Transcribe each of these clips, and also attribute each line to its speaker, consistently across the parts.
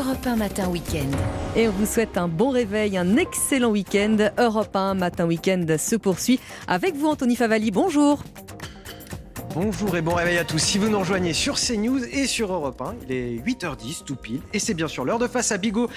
Speaker 1: Europe 1 Matin Week-end.
Speaker 2: Et on vous souhaite un bon réveil, un excellent week-end. Europe 1 Matin Week-end se poursuit avec vous, Anthony Favali. Bonjour.
Speaker 3: Bonjour et bon réveil à tous. Si vous nous rejoignez sur CNews et sur Europe 1, il est 8h10 tout pile. Et c'est bien sûr l'heure de face à Bigot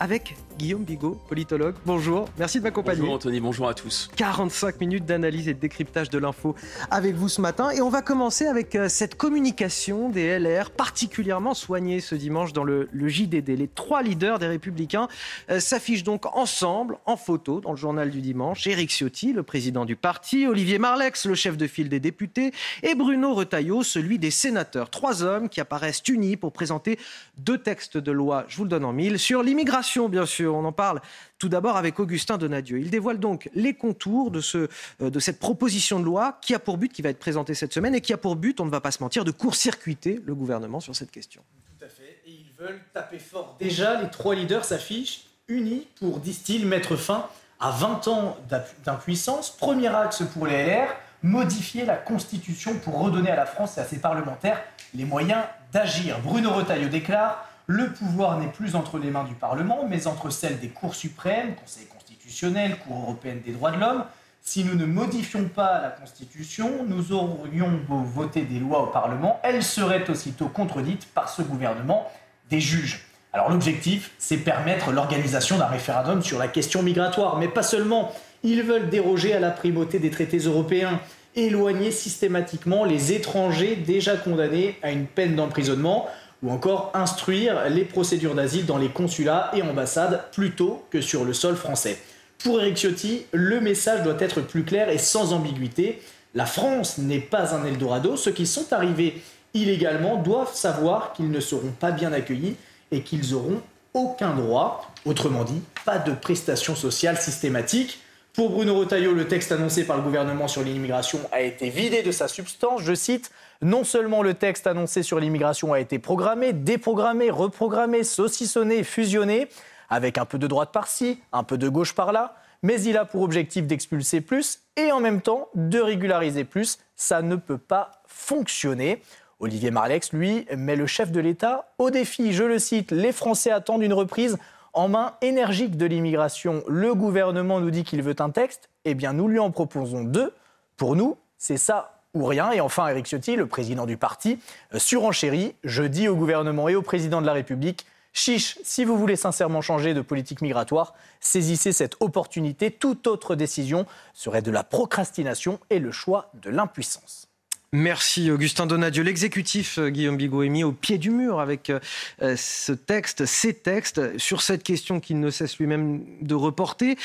Speaker 3: avec Guillaume Bigot, politologue. Bonjour, merci de m'accompagner.
Speaker 4: Bonjour Anthony, bonjour à tous.
Speaker 3: 45 minutes d'analyse et de décryptage de l'info avec vous ce matin. Et on va commencer avec euh, cette communication des LR particulièrement soignée ce dimanche dans le, JDD. Les trois leaders des Républicains euh, s'affichent donc ensemble en photo dans le journal du dimanche. Éric Ciotti, le président du parti, Olivier Marlex, le chef de file des députés, et Bruno Retailleau, celui des sénateurs. Trois hommes qui apparaissent unis pour présenter deux textes de loi, je vous le donne en mille, sur l'immigration bien sûr. On en parle tout d'abord avec Augustin Donadieu. Il dévoile donc les contours de, ce, euh, cette proposition de loi qui a pour but, qui va être présentée cette semaine, et qui a pour but, on ne va pas se mentir, de court-circuiter le gouvernement sur cette question.
Speaker 5: Tout à fait. Et ils veulent taper fort. Déjà, les trois leaders s'affichent unis pour, disent-ils, mettre fin à 20 ans d'impuissance. Premier axe pour les LR, modifier la Constitution pour redonner à la France et à ses parlementaires les moyens d'agir. Bruno Retailleau déclare le pouvoir n'est plus entre les mains du Parlement, mais entre celles des cours suprêmes, Conseil constitutionnel, Cour européenne des droits de l'homme. Si nous ne modifions pas la Constitution, nous aurions beau voter des lois au Parlement, elles seraient aussitôt contredites par ce gouvernement des juges. Alors l'objectif, c'est permettre l'organisation d'un référendum sur la question migratoire, mais pas seulement. Ils veulent déroger à la primauté des traités européens, éloigner systématiquement les étrangers déjà condamnés à une peine d'emprisonnement ou encore instruire les procédures d'asile dans les consulats et ambassades plutôt que sur le sol français. Pour Eric Ciotti, le message doit être plus clair et sans ambiguïté. La France n'est pas un Eldorado. Ceux qui sont arrivés illégalement doivent savoir qu'ils ne seront pas bien accueillis et qu'ils auront aucun droit. Autrement dit, pas de prestations sociales systématiques. Pour Bruno Retailleau, le texte annoncé par le gouvernement sur l'immigration a été vidé de sa substance. Je cite Non seulement le texte annoncé sur l'immigration a été programmé, déprogrammé, reprogrammé, saucissonné, fusionné, avec un peu de droite par-ci, un peu de gauche par-là, mais il a pour objectif d'expulser plus et en même temps de régulariser plus. Ça ne peut pas fonctionner. Olivier Marlex, lui, met le chef de l'État au défi. Je le cite Les Français attendent une reprise en main énergique de l'immigration, le gouvernement nous dit qu'il veut un texte, eh bien nous lui en proposons deux. Pour nous, c'est ça ou rien. Et enfin, Eric Ciotti, le président du parti, euh, surenchérit. Je dis au gouvernement et au président de la République, chiche, si vous voulez sincèrement changer de politique migratoire, saisissez cette opportunité. Toute autre décision serait de la procrastination et le choix de l'impuissance.
Speaker 3: Merci Augustin Donadieu. L'exécutif euh, Guillaume Bigot est mis au pied du mur avec euh, euh, ce texte, ces textes sur cette question qu'il ne cesse lui-même de reporter.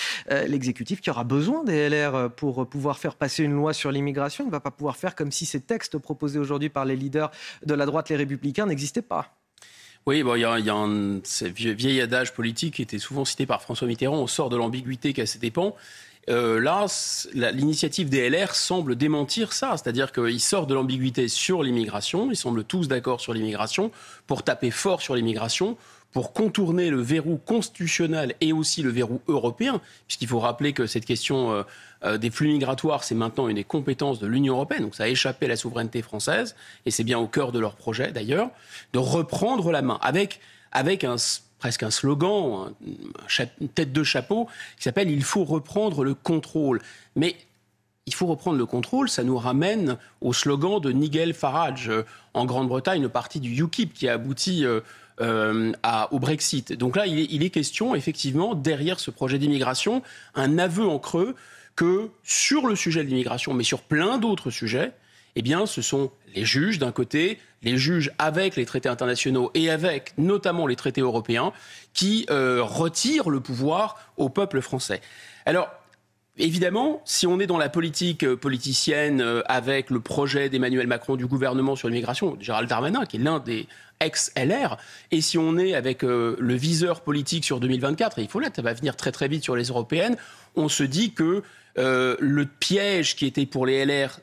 Speaker 3: L'exécutif qui aura besoin des LR pour pouvoir faire passer une loi sur l'immigration ne va pas pouvoir faire comme si ces textes proposés aujourd'hui par les leaders de la droite, les républicains, n'existaient pas.
Speaker 4: Oui, il y a, y a un vieil adage politique qui était souvent cité par François Mitterrand, on sort de l'ambiguïté qu'à ses dépens. Euh, là, l'initiative des LR semble démentir ça, c'est-à-dire qu'ils sortent de l'ambiguïté sur l'immigration, ils semblent tous d'accord sur l'immigration, pour taper fort sur l'immigration, pour contourner le verrou constitutionnel et aussi le verrou européen, puisqu'il faut rappeler que cette question euh, euh, des flux migratoires, c'est maintenant une des compétences de l'Union européenne, donc ça a échappé à la souveraineté française, et c'est bien au cœur de leur projet d'ailleurs, de reprendre la main avec, avec un presque un slogan, une tête de chapeau, qui s'appelle Il faut reprendre le contrôle. Mais il faut reprendre le contrôle, ça nous ramène au slogan de Nigel Farage euh, en Grande-Bretagne, le parti du UKIP qui a abouti euh, euh, au Brexit. Donc là, il est, question, effectivement, derrière ce projet d'immigration, un aveu en creux que sur le sujet de l'immigration, mais sur plein d'autres sujets, eh bien, ce sont les juges d'un côté, les juges avec les traités internationaux et avec notamment les traités européens, qui euh, retirent le pouvoir au peuple français. Alors, Évidemment, si on est dans la politique euh, politicienne euh, avec le projet d'Emmanuel Macron du gouvernement sur l'immigration, Gérald Darmanin, qui est l'un des ex-LR, et si on est avec le viseur politique sur 2024, et il faut là, ça va venir très très vite sur les européennes, on se dit que le piège qui était pour les LR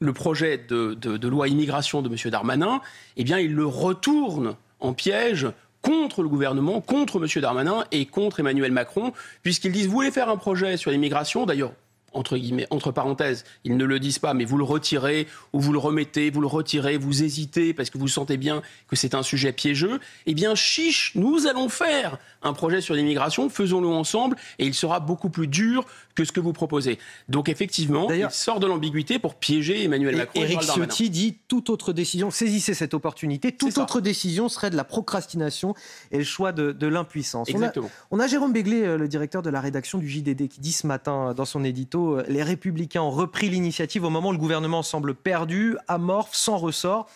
Speaker 4: le projet de, loi immigration de M. Darmanin, eh bien, il le retourne en piège contre le gouvernement, contre M. Darmanin et contre Emmanuel Macron, puisqu'ils disent, vous voulez faire un projet sur l'immigration, d'ailleurs, entre guillemets, entre parenthèses, ils ne le disent pas, mais vous le retirez ou vous le remettez, vous le retirez, vous hésitez parce que vous sentez bien que c'est un sujet piégeux, eh bien, chiche, nous allons faire un projet sur l'immigration, faisons-le ensemble et il sera beaucoup plus dur que ce que vous proposez. Donc effectivement, il sort de l'ambiguïté pour piéger Emmanuel Macron.
Speaker 3: Éric Ciotti dit toute autre décision, saisissez cette opportunité, toute autre décision serait de la procrastination et le choix de, l'impuissance.
Speaker 4: Exactement.
Speaker 3: On a, Jérôme Béglé, euh, le directeur de la rédaction du JDD, qui dit ce matin euh, dans son édito, euh, les républicains ont repris l'initiative au moment où le gouvernement semble perdu, amorphe, sans ressort.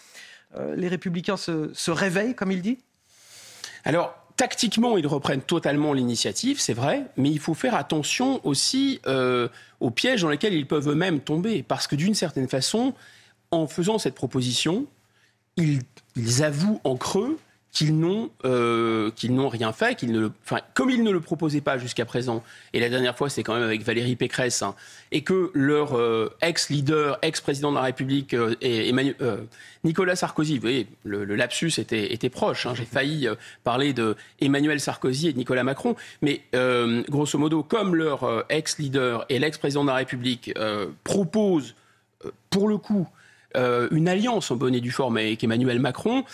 Speaker 3: les républicains se, se réveillent, comme il dit?
Speaker 4: Alors, tactiquement, ils reprennent totalement l'initiative, c'est vrai, mais il faut faire attention aussi euh, aux pièges dans lesquels ils peuvent eux-mêmes tomber. Parce que d'une certaine façon, en faisant cette proposition, ils avouent en creux qu'ils n'ont euh, qu'ils n'ont rien fait, qu'ils ne, enfin, comme ils ne le proposaient pas jusqu'à présent, et la dernière fois c'est quand même avec Valérie Pécresse, hein, et que leur euh, ex-leader, ex-président de la République, euh, et Emmanuel, Nicolas Sarkozy, vous voyez, le, lapsus était, était proche, hein, j'ai failli parler de Emmanuel Sarkozy et de Nicolas Macron, mais grosso modo, comme leur ex-leader et l'ex-président de la République proposent, pour le coup, une alliance en bonne et due forme avec Emmanuel Macron,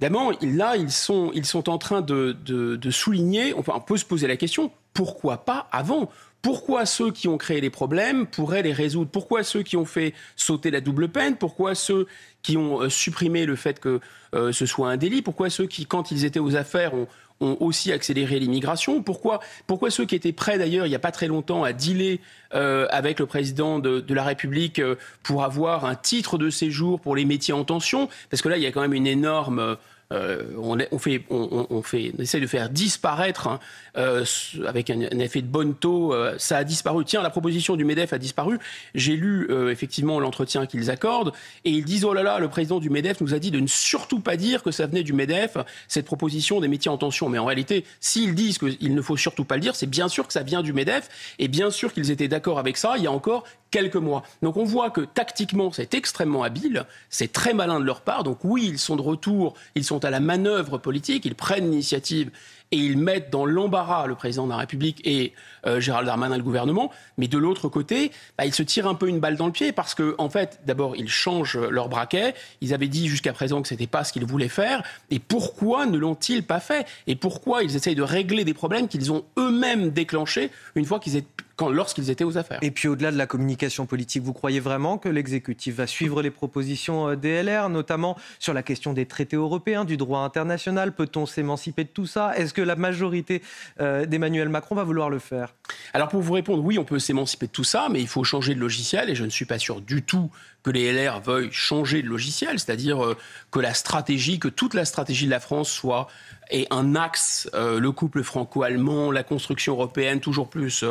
Speaker 4: D'abord, là, ils sont, en train de, de, souligner, enfin, on peut se poser la question, pourquoi pas avant? Pourquoi ceux qui ont créé les problèmes pourraient les résoudre? Pourquoi ceux qui ont fait sauter la double peine? Pourquoi ceux qui ont euh, supprimé le fait que euh, ce soit un délit? Pourquoi ceux qui, quand ils étaient aux affaires, ont, ont aussi accéléré l'immigration. Pourquoi, pourquoi ceux qui étaient prêts d'ailleurs il n'y a pas très longtemps à dealer euh, avec le président de, de la République pour avoir un titre de séjour pour les métiers en tension? Parce que là, il y a quand même une énorme euh, on, fait, on, essaie de faire disparaître, hein, euh, avec un, effet de bonne taux, euh, ça a disparu. Tiens, la proposition du MEDEF a disparu. J'ai lu effectivement l'entretien qu'ils accordent, et ils disent, oh là là, le président du MEDEF nous a dit de ne surtout pas dire que ça venait du MEDEF, cette proposition des métiers en tension. Mais en réalité, s'ils disent qu'il ne faut surtout pas le dire, c'est bien sûr que ça vient du MEDEF, et bien sûr qu'ils étaient d'accord avec ça il y a encore quelques mois. Donc on voit que tactiquement, c'est extrêmement habile, c'est très malin de leur part. Donc oui, ils sont de retour, ils sont à la manœuvre politique, ils prennent l'initiative et ils mettent dans l'embarras le président de la République et euh, Gérald Darmanin, le gouvernement. Mais de l'autre côté, bah, ils se tirent un peu une balle dans le pied parce que, en fait, d'abord, ils changent leur braquet. Ils avaient dit jusqu'à présent que ce n'était pas ce qu'ils voulaient faire. Et pourquoi ne l'ont-ils pas fait? Et pourquoi ils essayent de régler des problèmes qu'ils ont eux-mêmes déclenchés une fois qu'ils lorsqu'ils étaient aux affaires.
Speaker 3: Et puis au-delà de la communication politique, vous croyez vraiment que l'exécutif va suivre les propositions euh, DLR, notamment sur la question des traités européens, du droit international? Peut-on s'émanciper de tout ça? Est-ce que la majorité euh, d'Emmanuel Macron va vouloir le faire?
Speaker 4: Alors pour vous répondre, oui, on peut s'émanciper de tout ça, mais il faut changer de logiciel et je ne suis pas sûr du tout que les LR veuillent changer de logiciel, c'est-à-dire euh, que la stratégie, que toute la stratégie de la France soit et un axe, euh, le couple franco-allemand, la construction européenne, toujours plus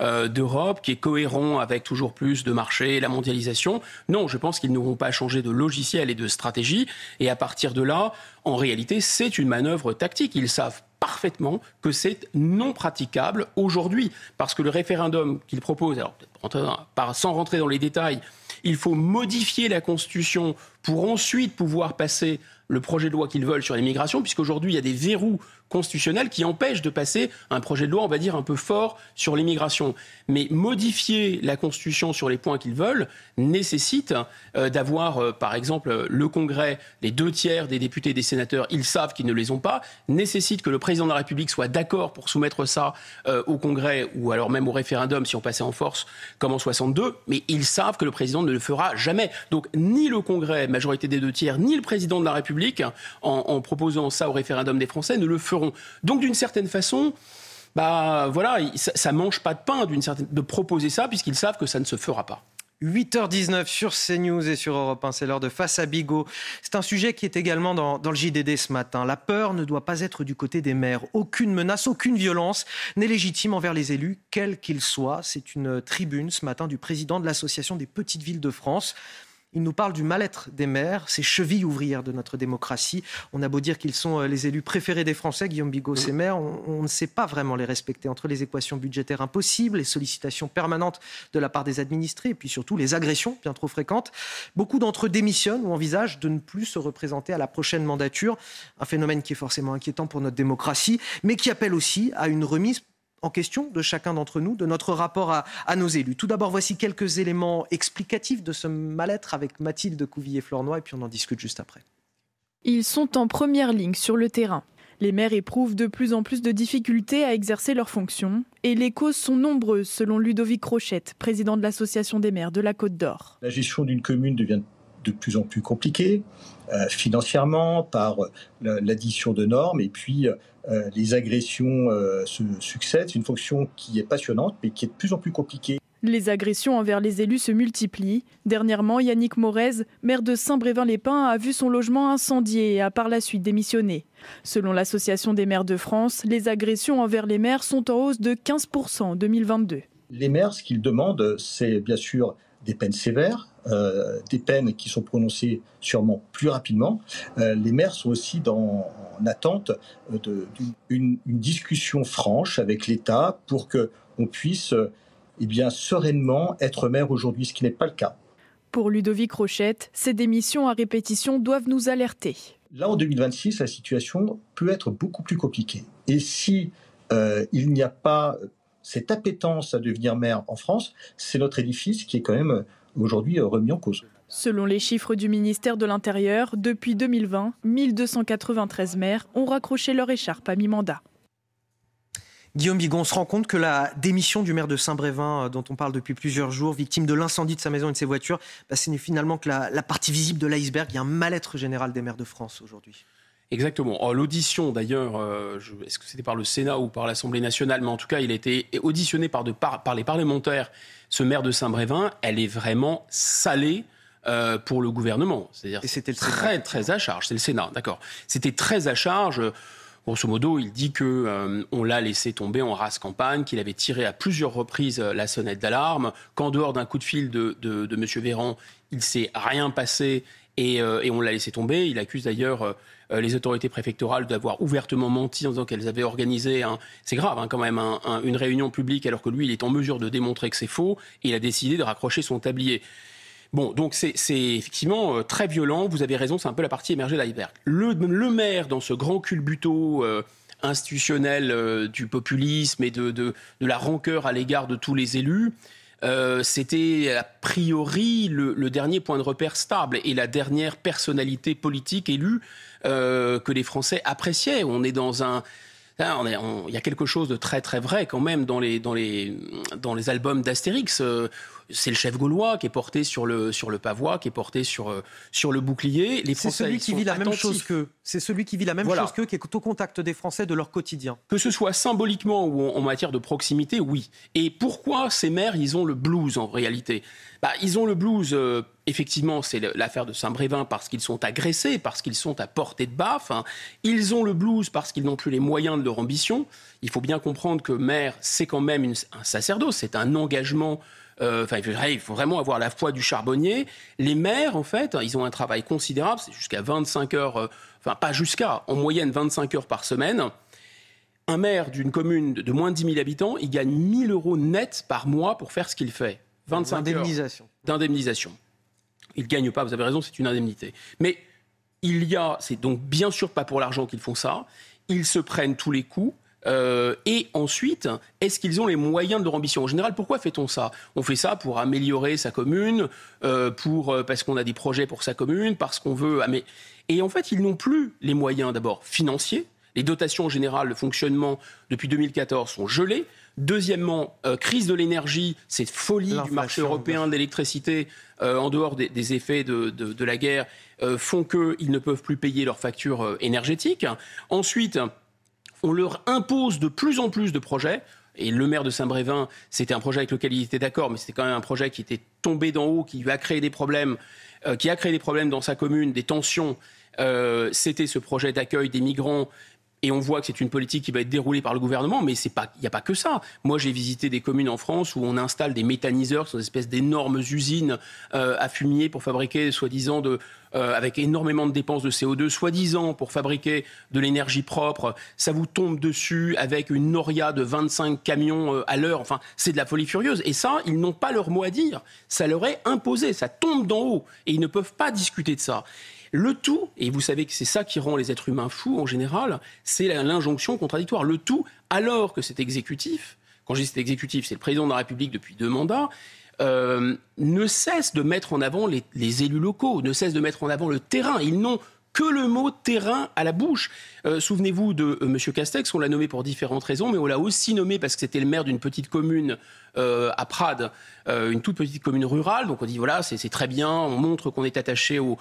Speaker 4: euh, d'Europe, qui est cohérent avec toujours plus de marchés, la mondialisation. Non, je pense qu'ils n'auront pas changé de logiciel et de stratégie. Et à partir de là, en réalité, c'est une manœuvre tactique. Ils savent parfaitement que c'est non praticable aujourd'hui. Parce que le référendum qu'ils proposent, alors sans rentrer dans les détails, il faut modifier la Constitution pour ensuite pouvoir passer le projet de loi qu'ils veulent sur l'immigration, puisqu'aujourd'hui, il y a des verrous constitutionnels qui empêchent de passer un projet de loi, on va dire, un peu fort sur l'immigration. Mais modifier la Constitution sur les points qu'ils veulent nécessite euh, d'avoir, euh, par exemple, le Congrès, les deux tiers des députés et des sénateurs, ils savent qu'ils ne les ont pas, nécessite que le président de la République soit d'accord pour soumettre ça euh, au Congrès ou alors même au référendum si on passait en force comme en 62, mais ils savent que le président ne le fera jamais. Donc ni le Congrès, majorité des deux tiers, ni le président de la République, en, proposant ça au référendum des Français, ne le feront. Donc d'une certaine façon, bah voilà, ça, mange pas de pain d'une certaine de proposer ça puisqu'ils savent que ça ne se fera pas.
Speaker 3: 8h19 sur CNews et sur Europe 1, c'est l'heure de Face à Bigot. C'est un sujet qui est également dans, le JDD ce matin. La peur ne doit pas être du côté des maires. Aucune menace, aucune violence n'est légitime envers les élus, quels qu'ils soient. C'est une tribune ce matin du président de l'Association des petites villes de France. Il nous parle du mal-être des maires, ces chevilles ouvrières de notre démocratie. On a beau dire qu'ils sont euh, les élus préférés des Français, Guillaume Bigot, ces maires, on, ne sait pas vraiment les respecter entre les équations budgétaires impossibles, les sollicitations permanentes de la part des administrés et puis surtout les agressions bien trop fréquentes. Beaucoup d'entre eux démissionnent ou envisagent de ne plus se représenter à la prochaine mandature. Un phénomène qui est forcément inquiétant pour notre démocratie, mais qui appelle aussi à une remise en question de chacun d'entre nous, de notre rapport à, à nos élus. Tout d'abord, voici quelques éléments explicatifs de ce mal-être avec Mathilde Couvillier-Flornois, et puis on en discute juste après.
Speaker 1: Ils sont en première ligne sur le terrain. Les maires éprouvent de plus en plus de difficultés à exercer leurs fonctions et les causes sont nombreuses selon Ludovic Rochette, président de l'Association des maires de la Côte d'Or.
Speaker 6: La gestion d'une commune devient de plus en plus compliquée euh, financièrement par euh, l'addition de normes et puis euh, les agressions se succèdent. C'est une fonction qui est passionnante mais qui est de plus en plus compliquée.
Speaker 1: Les agressions envers les élus se multiplient. Dernièrement, Yannick Morez, maire de Saint-Brévin-les-Pins, a vu son logement incendié et a par la suite démissionné. Selon l'Association des maires de France, les agressions envers les maires sont en hausse de 15% en 2022.
Speaker 6: Les maires, ce qu'ils demandent, c'est bien sûr des peines sévères, euh, des peines qui sont prononcées sûrement plus rapidement. Euh, les maires sont aussi dans, en attente d'une discussion franche avec l'État pour qu'on puisse eh bien, sereinement être maire aujourd'hui, ce qui n'est pas le cas.
Speaker 1: Pour Ludovic Rochette, ces démissions à répétition doivent nous alerter.
Speaker 6: Là, en 2026, la situation peut être beaucoup plus compliquée. Et si euh, il n'y a pas cette appétence à devenir maire en France, c'est notre édifice qui est quand même aujourd'hui remis en cause.
Speaker 1: Selon les chiffres du ministère de l'Intérieur, depuis 2020, 1293 maires ont raccroché leur écharpe à mi-mandat.
Speaker 3: Guillaume Bigon, on se rend compte que la démission du maire de Saint-Brévin, euh, dont on parle depuis plusieurs jours, victime de l'incendie de sa maison et de ses voitures, bah, ce n'est finalement que la, partie visible de l'iceberg. Il y a un mal-être général des maires de France aujourd'hui.
Speaker 4: Exactement. Oh, l'audition, d'ailleurs, euh, est-ce que c'était par le Sénat ou par l'Assemblée nationale, mais en tout cas, il a été auditionné par, de, par, les parlementaires. Ce maire de Saint-Brévin, elle est vraiment salée. Euh, pour le gouvernement. C'est-à-dire c'était très, très à charge. C'est le Sénat, d'accord. C'était très à charge. Grosso modo, il dit que euh, on l'a laissé tomber en race campagne, qu'il avait tiré à plusieurs reprises la sonnette d'alarme, qu'en dehors d'un coup de fil de, de, de M. Véran, il s'est rien passé et, euh, et on l'a laissé tomber. Il accuse d'ailleurs les autorités préfectorales d'avoir ouvertement menti en disant qu'elles avaient organisé, un, c'est grave hein, quand même, une réunion publique alors que lui, il est en mesure de démontrer que c'est faux et il a décidé de raccrocher son tablier. Bon, donc c'est effectivement euh, très violent. Vous avez raison, c'est un peu la partie émergée de l'iceberg. Le, maire, dans ce grand culbuto euh, institutionnel euh, du populisme et de, de, la rancœur à l'égard de tous les élus, c'était a priori le, dernier point de repère stable et la dernière personnalité politique élue que les Français appréciaient. On est dans un il y a quelque chose de très très vrai quand même dans les, dans les, dans les albums d'Astérix c'est le chef gaulois qui est porté sur le, sur le pavois, qui est porté sur, euh, sur le bouclier.
Speaker 3: Les c'est celui qui vit la même chose qu'eux. C'est celui qui vit la même chose qu'eux, qui est au contact des Français de leur quotidien.
Speaker 4: Que ce soit symboliquement ou en, matière de proximité, oui. Et pourquoi ces maires, ils ont le blues en réalité? Bah, Ils ont le blues, euh, effectivement, c'est l'affaire de Saint-Brévin parce qu'ils sont agressés, parce qu'ils sont à portée de baffe. Hein. Ils ont le blues parce qu'ils n'ont plus les moyens de leur ambition. Il faut bien comprendre que maire, c'est quand même un sacerdoce, c'est un engagement enfin, il faut vraiment avoir la foi du charbonnier. Les maires, en fait, ils ont un travail considérable, c'est jusqu'à 25 heures, euh, enfin pas jusqu'à, en moyenne 25 heures par semaine. Un maire d'une commune de moins de 10 000 habitants, il gagne 1000 euros net par mois pour faire ce qu'il fait.
Speaker 3: 25 d'indemnisation.
Speaker 4: D'indemnisation. Il ne gagne pas, vous avez raison, c'est une indemnité. Mais il y a, c'est donc bien sûr pas pour l'argent qu'ils font ça, ils se prennent tous les coups. Euh, et ensuite, est-ce qu'ils ont les moyens de leur ambition En général, pourquoi fait-on ça On fait ça pour améliorer sa commune, euh, pour, euh, parce qu'on a des projets pour sa commune, parce qu'on veut... Et en fait, ils n'ont plus les moyens d'abord financiers. Les dotations générales de fonctionnement depuis 2014 sont gelées. Deuxièmement, crise de l'énergie, cette folie du marché européen de l'électricité, en dehors des, effets de, de, la guerre, font qu'ils ne peuvent plus payer leurs factures énergétiques. Ensuite, on leur impose de plus en plus de projets. Et le maire de Saint-Brévin, c'était un projet avec lequel il était d'accord, mais c'était quand même un projet qui était tombé d'en haut, qui a créé des problèmes, euh, qui a créé des problèmes dans sa commune, des tensions. Euh, c'était ce projet d'accueil des migrants et on voit que c'est une politique qui va être déroulée par le gouvernement, mais il n'y a pas que ça. Moi, j'ai visité des communes en France où on installe des méthaniseurs, ces espèces d'énormes usines euh, à fumier pour fabriquer, soi-disant, euh, avec énormément de dépenses de CO2, soi-disant pour fabriquer de l'énergie propre. Ça vous tombe dessus avec une noria de 25 camions euh, à l'heure. Enfin, c'est de la folie furieuse. Et ça, ils n'ont pas leur mot à dire. Ça leur est imposé. Ça tombe d'en haut. Et ils ne peuvent pas discuter de ça. Le tout, et vous savez que c'est ça qui rend les êtres humains fous en général, c'est l'injonction contradictoire. Le tout, alors que cet exécutif, quand je dis cet exécutif, c'est le président de la République depuis deux mandats, euh, ne cesse de mettre en avant les, les, élus locaux, ne cesse de mettre en avant le terrain. Ils n'ont que le mot terrain à la bouche. Euh, souvenez-vous de euh, M. Castex, on l'a nommé pour différentes raisons, mais on l'a aussi nommé parce que c'était le maire d'une petite commune euh, à Prades, une toute petite commune rurale. Donc on dit voilà, c'est très bien, on montre qu'on est attaché au,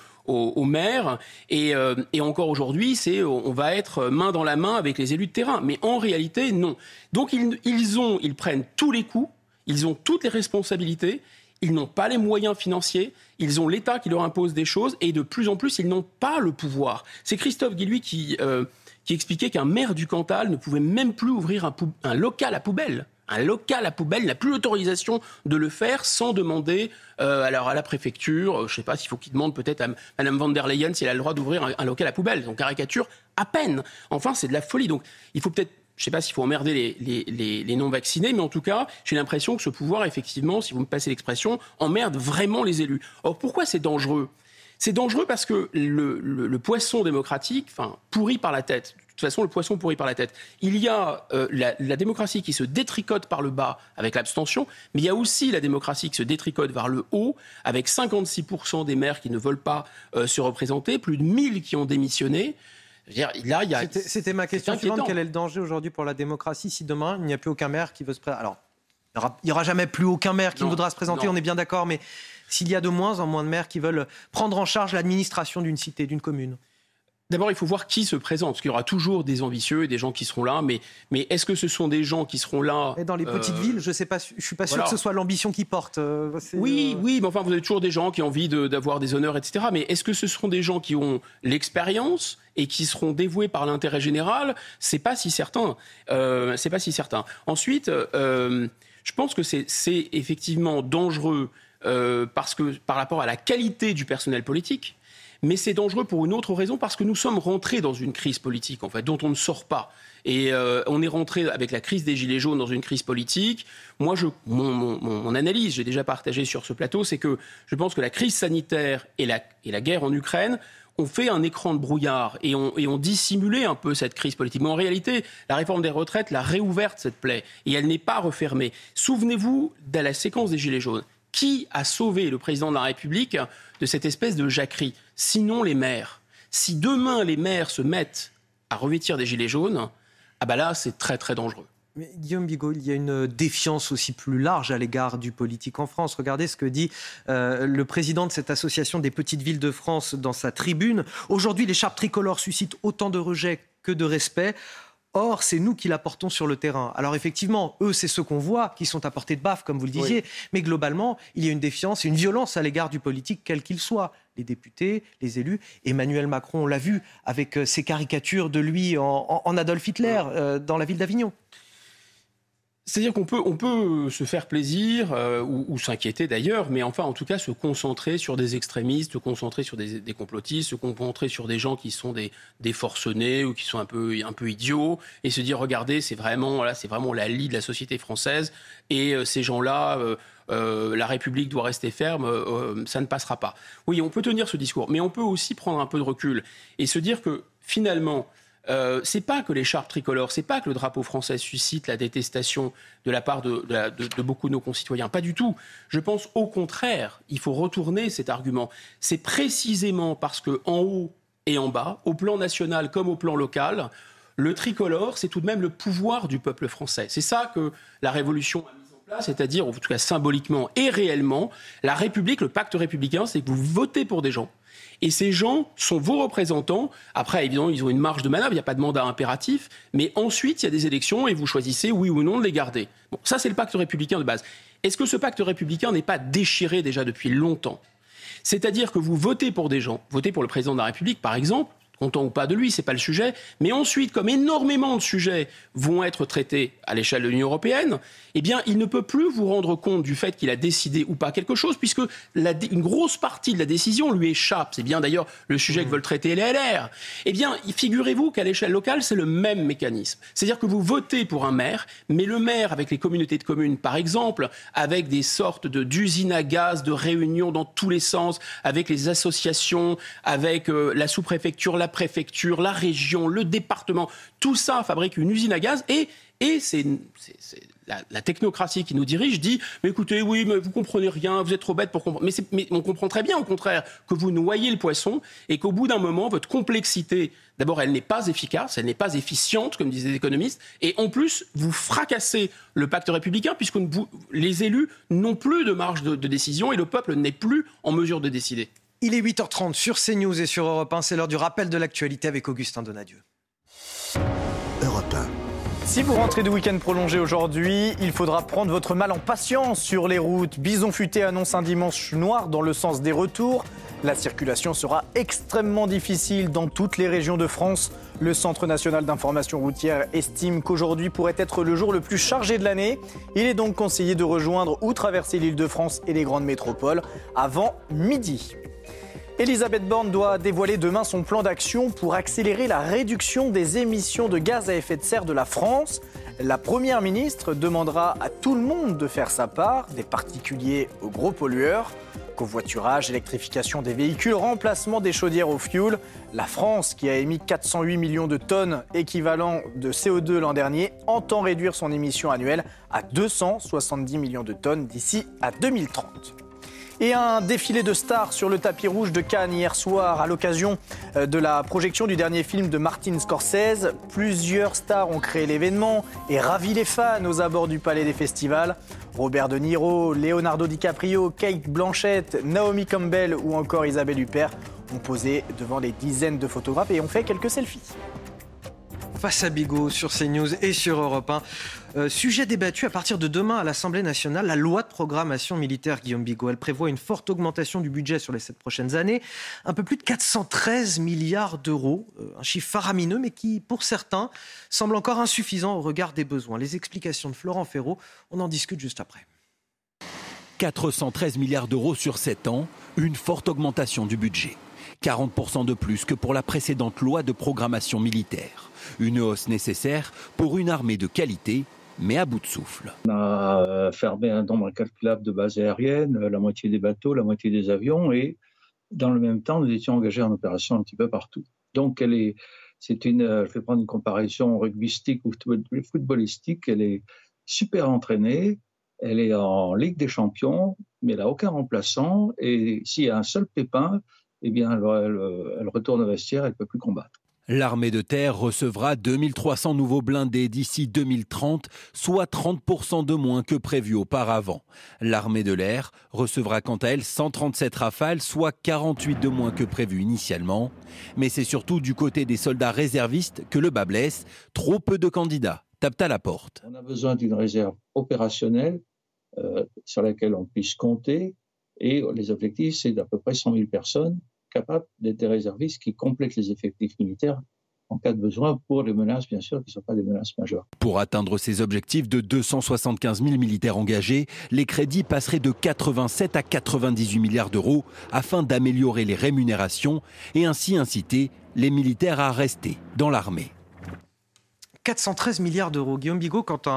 Speaker 4: maire. Et, encore aujourd'hui, c'est on va être main dans la main avec les élus de terrain. Mais en réalité, non. Donc ils prennent tous les coups, ils ont toutes les responsabilités ils n'ont pas les moyens financiers, ils ont l'État qui leur impose des choses et de plus en plus, ils n'ont pas le pouvoir. C'est Christophe Guilluy qui, euh, qui expliquait qu'un maire du Cantal ne pouvait même plus ouvrir un, local à poubelle. Un local à poubelle n'a plus l'autorisation de le faire sans demander euh, alors à la préfecture, euh, je ne sais pas s'il faut qu'il demande peut-être à Mme van der Leyen si elle a le droit d'ouvrir un, un local à poubelle. Donc caricature à peine. Enfin, c'est de la folie. Donc il faut peut-être je ne sais pas s'il faut emmerder les, non-vaccinés, mais en tout cas, j'ai l'impression que ce pouvoir, effectivement, si vous me passez l'expression, emmerde vraiment les élus. Or, pourquoi c'est dangereux? C'est dangereux parce que le, poisson démocratique, enfin, pourrit par la tête. De toute façon, le poisson pourrit par la tête. Il y a euh, la, démocratie qui se détricote par le bas avec l'abstention, mais il y a aussi la démocratie qui se détricote vers le haut avec 56% des maires qui ne veulent pas euh, se représenter, plus de 1000 qui ont démissionné.
Speaker 3: C'était ma question suivante. Quel est le danger aujourd'hui pour la démocratie si demain il n'y a plus aucun maire qui veut se présenter? Alors, il n'y aura, jamais plus aucun maire qui voudra se présenter, on est bien d'accord, mais s'il y a de moins en moins de maires qui veulent prendre en charge l'administration d'une cité, d'une commune
Speaker 4: D'abord, il faut voir qui se présente, parce qu'il y aura toujours des ambitieux et des gens qui seront là, mais, mais est-ce que ce sont des gens qui seront là
Speaker 3: et Dans les petites euh, villes, je ne suis pas sûr que ce soit l'ambition qui porte. Euh,
Speaker 4: oui, euh, oui, mais enfin, vous avez toujours des gens qui ont envie d'avoir des honneurs, etc. Mais est-ce que ce seront des gens qui ont l'expérience et qui seront dévoués par l'intérêt général? C'est pas si certain. c'est pas si certain. Ensuite, je pense que c'est effectivement dangereux parce que par rapport à la qualité du personnel politique mais c'est dangereux pour une autre raison, parce que nous sommes rentrés dans une crise politique, en fait, dont on ne sort pas. Et euh, on est rentré avec la crise des Gilets jaunes dans une crise politique. Moi, je, mon, analyse, j'ai déjà partagé sur ce plateau, c'est que je pense que la crise sanitaire et la, et la guerre en Ukraine ont fait un écran de brouillard et ont, et ont dissimulé un peu cette crise politique. Mais en réalité, la réforme des retraites l'a réouverte, cette plaie, et elle n'est pas refermée. Souvenez-vous de la séquence des Gilets jaunes. Qui a sauvé le président de la République de cette espèce de jacquerie? Sinon les maires. Si demain les maires se mettent à revêtir des gilets jaunes, ah bah là c'est très très dangereux.
Speaker 3: Mais Guillaume Bigot, il y a une défiance aussi plus large à l'égard du politique en France. Regardez ce que dit euh, le président de cette association des petites villes de France dans sa tribune. Aujourd'hui, l'écharpe tricolore suscite autant de rejet que de respect. Or, c'est nous qui la portons sur le terrain. Alors effectivement, eux, c'est ceux qu'on voit, qui sont à portée de baffe, comme vous le disiez. Mais globalement, il y a une défiance et une violence à l'égard du politique, quel qu'il soit. Les députés, les élus. Emmanuel Macron, on l'a vu avec euh, ses caricatures de lui en, Adolf Hitler euh, dans la ville d'Avignon.
Speaker 4: C'est-à-dire qu'on peut, on peut se faire plaisir euh, ou, s'inquiéter d'ailleurs, mais enfin en tout cas se concentrer sur des extrémistes, se concentrer sur des, complotistes, se concentrer sur des gens qui sont des, des forcenés ou qui sont un peu, un peu idiots et se dire regardez c'est vraiment, voilà, c'est vraiment la lie de la société française et euh, ces gens-là, euh, la République doit rester ferme, ça ne passera pas. Oui, on peut tenir ce discours, mais on peut aussi prendre un peu de recul et se dire que finalement euh, c'est pas que l'écharpe tricolore, c'est pas que le drapeau français suscite la détestation de la part de, beaucoup de nos concitoyens. Pas du tout. Je pense au contraire, il faut retourner cet argument. C'est précisément parce que en haut et en bas, au plan national comme au plan local, le tricolore, c'est tout de même le pouvoir du peuple français. C'est ça que la Révolution a mis en place, c'est-à-dire, en tout cas symboliquement et réellement, la République, le pacte républicain, c'est que vous votez pour des gens et ces gens sont vos représentants. Après, évidemment, ils ont une marge de manœuvre, il n'y a pas de mandat impératif. Mais ensuite, il y a des élections et vous choisissez, oui ou non, de les garder. Bon, ça, c'est le pacte républicain de base. Est-ce que ce pacte républicain n'est pas déchiré déjà depuis longtemps? C'est-à-dire que vous votez pour des gens, votez pour le président de la République, par exemple, content ou pas de lui, c'est pas le sujet. Mais ensuite, comme énormément de sujets vont être traités à l'échelle de l'Union européenne, eh bien, il ne peut plus vous rendre compte du fait qu'il a décidé ou pas quelque chose, puisque une grosse partie de la décision lui échappe. C'est bien d'ailleurs le sujet que mmh. veulent traiter les LR. Eh bien, figurez-vous qu'à l'échelle locale, c'est le même mécanisme. C'est-à-dire que vous votez pour un maire, mais le maire, avec les communautés de communes, par exemple, avec des sortes d'usines à gaz, de réunions dans tous les sens, avec les associations, avec euh, la sous-préfecture, la préfecture, la région, le département, tout ça fabrique une usine à gaz et, et c'est la, technocratie qui nous dirige dit mais écoutez oui mais vous comprenez rien vous êtes trop bête pour comprendre mais, on comprend très bien au contraire que vous noyez le poisson et qu'au bout d'un moment votre complexité d'abord elle n'est pas efficace elle n'est pas efficiente comme disaient les économistes et en plus vous fracassez le pacte républicain puisque les élus n'ont plus de marge de, de décision et le peuple n'est plus en mesure de décider.
Speaker 3: Il est 8h30 sur CNews et sur Europe 1 c'est l'heure du rappel de l'actualité avec Augustin Donadieu.
Speaker 5: Europe 1. Si vous rentrez de week-end prolongé aujourd'hui, il faudra prendre votre mal en patience sur les routes. Bison Futé annonce un dimanche noir dans le sens des retours. La circulation sera extrêmement difficile dans toutes les régions de France. Le Centre national d'information routière estime qu'aujourd'hui pourrait être le jour le plus chargé de l'année. Il est donc conseillé de rejoindre ou traverser l'île de France et les grandes métropoles avant midi. Elisabeth Borne doit dévoiler demain son plan d'action pour accélérer la réduction des émissions de gaz à effet de serre de la France. La Première ministre demandera à tout le monde de faire sa part, des particuliers aux gros pollueurs. Covoiturage, électrification des véhicules, remplacement des chaudières au fioul. La France, qui a émis 408 millions de tonnes équivalent de CO2 l'an dernier, entend réduire son émission annuelle à 270 millions de tonnes d'ici à 2030. Et un défilé de stars sur le tapis rouge de Cannes hier soir à l'occasion euh, de la projection du dernier film de Martin Scorsese. Plusieurs stars ont créé l'événement et ravi les fans aux abords du Palais des Festivals. Robert De Niro, Leonardo DiCaprio, Kate Blanchett, Naomi Campbell ou encore Isabelle Huppert ont posé devant des dizaines de photographes et ont fait quelques selfies.
Speaker 3: Face à Bigot sur CNews et sur Europe 1. Euh, sujet débattu à partir de demain à l'Assemblée nationale, la loi de programmation militaire, Guillaume Bigot. Elle prévoit une forte augmentation du budget sur les sept prochaines années, un peu plus de 413 milliards d'euros, euh, un chiffre faramineux, mais qui, pour certains, semble encore insuffisant au regard des besoins. Les explications de Florent Ferraud, on en discute juste après.
Speaker 7: 413 milliards d'euros sur 7 ans, une forte augmentation du budget. 40% de plus que pour la précédente loi de programmation militaire. Une hausse nécessaire pour une armée de qualité mais à bout de souffle.
Speaker 8: On a euh, fermé un nombre incalculable de bases aériennes, euh, la moitié des bateaux, la moitié des avions, et dans le même temps, nous étions engagés en opération un petit peu partout. Donc, elle est, c'est une, euh, je vais prendre une comparaison rugbystique ou footballistique, elle est super entraînée, elle est en Ligue des Champions, mais elle n'a aucun remplaçant, et s'il y a un seul pépin, eh bien, elle, elle retourne au vestiaire, elle ne peut plus combattre.
Speaker 7: L'armée de terre recevra 2300 nouveaux blindés d'ici 2030, soit 30% de moins que prévu auparavant. L'armée de l'air recevra quant à elle 137 rafales, soit 48 de moins que prévu initialement. Mais c'est surtout du côté des soldats réservistes que le bas blesse. Trop peu de candidats tapent à la porte.
Speaker 8: On a besoin d'une réserve opérationnelle euh, sur laquelle on puisse compter. Et les objectifs, c'est d'à peu près 100 000 personnes capables d'être des réservistes qui complètent les effectifs militaires en cas de besoin pour les menaces, bien sûr, qui ne sont pas des menaces majeures.
Speaker 7: Pour atteindre ces objectifs de 275 000 militaires engagés, les crédits passeraient de 87 à 98 milliards d'euros afin d'améliorer les rémunérations et ainsi inciter les militaires à rester dans l'armée.
Speaker 3: 413 milliards d'euros. Guillaume Bigot, quand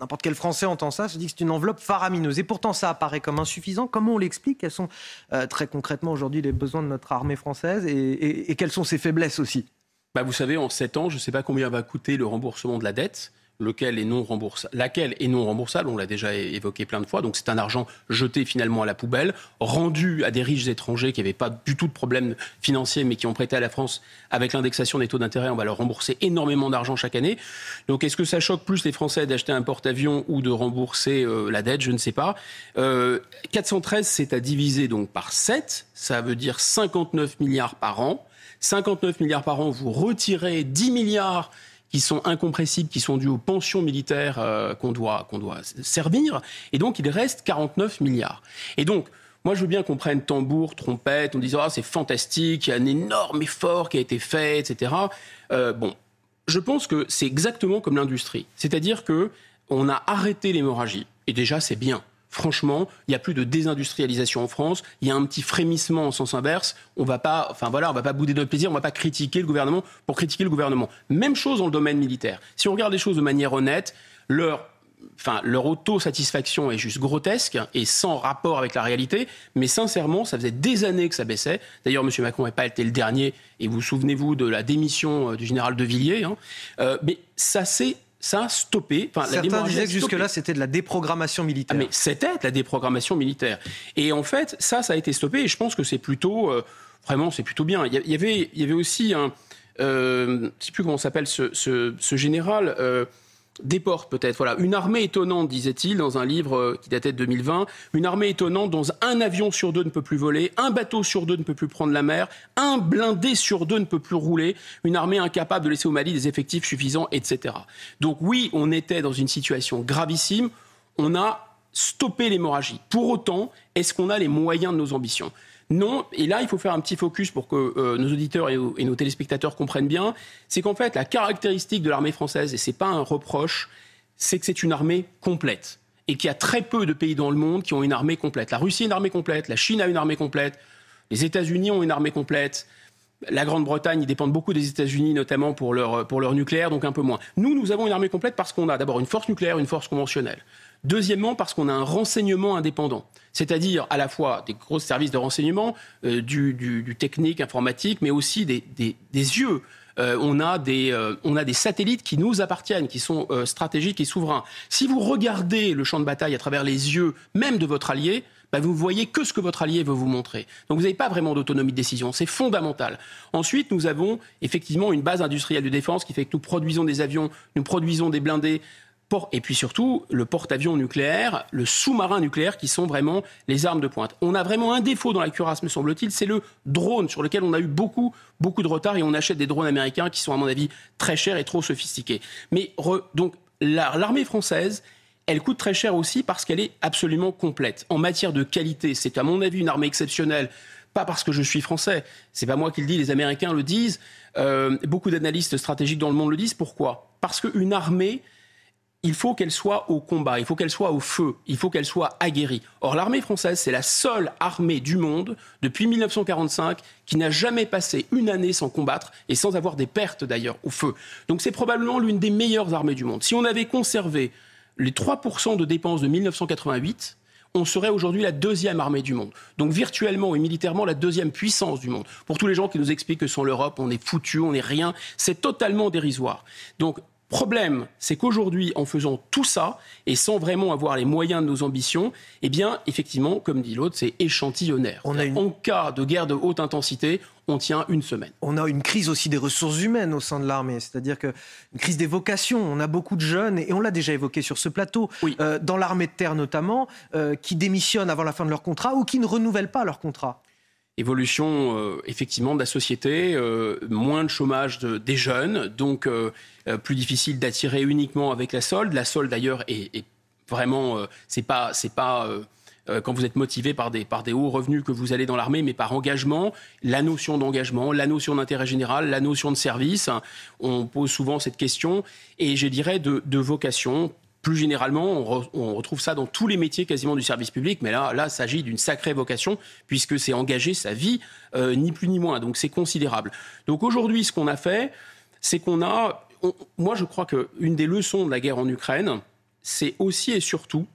Speaker 3: n'importe quel Français entend ça, se dit que c'est une enveloppe faramineuse. Et pourtant, ça apparaît comme insuffisant. Comment on l'explique Quels sont euh, très concrètement aujourd'hui les besoins de notre armée française et, quelles sont ses faiblesses aussi?
Speaker 4: Bah, Vous savez, en 7 ans, je ne sais pas combien va coûter le remboursement de la dette lequel non remboursable, laquelle est non remboursable, on l'a déjà évoqué plein de fois, donc c'est un argent jeté finalement à la poubelle, rendu à des riches étrangers qui n'avaient pas du tout de problème financier mais qui ont prêté à la France avec l'indexation des taux d'intérêt, on va leur rembourser énormément d'argent chaque année. Donc est-ce que ça choque plus les Français d'acheter un porte-avions ou de rembourser euh, la dette? Je ne sais pas. 413, euh, c'est à diviser donc par 7, ça veut dire 59 milliards par an. 59 milliards par an, vous retirez 10 milliards qui sont incompressibles, qui sont dus aux pensions militaires euh, qu'on doit, doit servir. Et donc, il reste 49 milliards. Et donc, Moi, je veux bien qu'on prenne tambour, trompette, on dise ah c'est fantastique, il y a un énorme effort qui a été fait, etc. Euh, bon, je pense que c'est exactement comme l'industrie, c'est-à-dire que on a arrêté l'hémorragie et déjà c'est bien. Franchement, il n'y a plus de désindustrialisation en France. Il y a un petit frémissement en sens inverse. On va pas, enfin voilà, on va pas bouder notre plaisir. On va pas critiquer le gouvernement pour critiquer le gouvernement. Même chose dans le domaine militaire. Si on regarde les choses de manière honnête, leur enfin, leur autosatisfaction est juste grotesque et sans rapport avec la réalité. Mais sincèrement, ça faisait des années que ça baissait. D'ailleurs, M. Macron n'a pas été le dernier. Et vous souvenez-vous de la démission euh, du général de Villiers. Hein. Euh, mais ça s'est ça a stoppé.
Speaker 3: Enfin, Certains disaient que jusque-là, c'était de la déprogrammation militaire.
Speaker 4: Ah, mais c'était de la déprogrammation militaire. Et en fait, ça, ça a été stoppé. Et je pense que c'est plutôt, euh, vraiment, c'est plutôt bien. Il y avait, il y avait aussi un, je ne sais plus comment s'appelle ce, ce, général portes peut-être. Voilà, une armée étonnante, disait-il dans un livre euh, qui datait de 2020. Une armée étonnante dont un avion sur deux ne peut plus voler, un bateau sur deux ne peut plus prendre la mer, un blindé sur deux ne peut plus rouler, une armée incapable de laisser au Mali des effectifs suffisants, etc. Donc oui, on était dans une situation gravissime. On a stoppé l'hémorragie. Pour autant, est-ce qu'on a les moyens de nos ambitions? Non, et là, il faut faire un petit focus pour que euh, nos auditeurs et, nos téléspectateurs comprennent bien. C'est qu'en fait, la caractéristique de l'armée française, et ce n'est pas un reproche, c'est que c'est une armée complète. Et qu'il y a très peu de pays dans le monde qui ont une armée complète. La Russie a une armée complète, la Chine a une armée complète, les États-Unis ont une armée complète. La Grande-Bretagne, ils dépendent beaucoup des États-Unis, notamment pour leur, pour leur nucléaire, donc un peu moins. Nous, nous avons une armée complète parce qu'on a d'abord une force nucléaire, une force conventionnelle. Deuxièmement, parce qu'on a un renseignement indépendant, c'est-à-dire à la fois des gros services de renseignement, euh, du, technique, informatique, mais aussi des, yeux. Euh, on, a des, euh, on a des satellites qui nous appartiennent, qui sont stratégiques et souverains. Si vous regardez le champ de bataille à travers les yeux même de votre allié, bah, vous voyez que ce que votre allié veut vous montrer. Donc vous n'avez pas vraiment d'autonomie de décision, c'est fondamental. Ensuite, nous avons effectivement une base industrielle de défense qui fait que nous produisons des avions, nous produisons des blindés, et puis surtout le porte-avions nucléaire, le sous-marin nucléaire qui sont vraiment les armes de pointe. On a vraiment un défaut dans la cuirasse, me semble-t-il, c'est le drone sur lequel on a eu beaucoup, beaucoup de retard et on achète des drones américains qui sont à mon avis très chers et trop sophistiqués. Mais donc l'armée française, elle coûte très cher aussi parce qu'elle est absolument complète. En matière de qualité, c'est à mon avis une armée exceptionnelle pas parce que je suis français, c'est pas moi qui le dis, les Américains le disent, euh, beaucoup d'analystes stratégiques dans le monde le disent. Pourquoi? Parce qu'une armée, il faut qu'elle soit au combat, il faut qu'elle soit au feu, il faut qu'elle soit aguerrie. Or, l'armée française, c'est la seule armée du monde, depuis 1945, qui n'a jamais passé une année sans combattre et sans avoir des pertes d'ailleurs au feu. Donc c'est probablement l'une des meilleures armées du monde. Si on avait conservé les 3% de dépenses de 1988, on serait aujourd'hui la deuxième armée du monde. Donc virtuellement et militairement la deuxième puissance du monde. Pour tous les gens qui nous expliquent que sans l'Europe, on est foutu, on n'est rien, c'est totalement dérisoire. Donc Problème, c'est qu'aujourd'hui, en faisant tout ça et sans vraiment avoir les moyens de nos ambitions, eh bien, effectivement, comme dit l'autre, c'est échantillonnaire. En cas de guerre de haute intensité, on tient une semaine.
Speaker 3: On a une crise aussi des ressources humaines au sein de l'armée, c'est-à-dire que une crise des vocations. On a beaucoup de jeunes, et on l'a déjà évoqué sur ce plateau, euh, dans l'armée de terre notamment, euh, qui démissionnent avant la fin de leur contrat ou qui ne renouvellent pas leur contrat
Speaker 4: évolution euh, effectivement de la société, euh, moins de chômage des jeunes, donc euh, plus difficile d'attirer uniquement avec la solde. La solde d'ailleurs est, vraiment, c'est pas, c'est pas quand vous êtes motivé par des, par des hauts revenus que vous allez dans l'armée, mais par engagement, la notion d'engagement, la notion d'intérêt général, la notion de service. On pose souvent cette question, et je dirais de, de vocation plus généralement, on, retrouve ça dans tous les métiers quasiment du service public, mais là, là, s'agit d'une sacrée vocation, puisque c'est engager sa vie, euh, ni plus ni moins. Donc c'est considérable. Donc aujourd'hui, ce qu'on a fait, c'est qu'on a. moi, je crois qu'une des leçons de la guerre en Ukraine, c'est aussi et surtout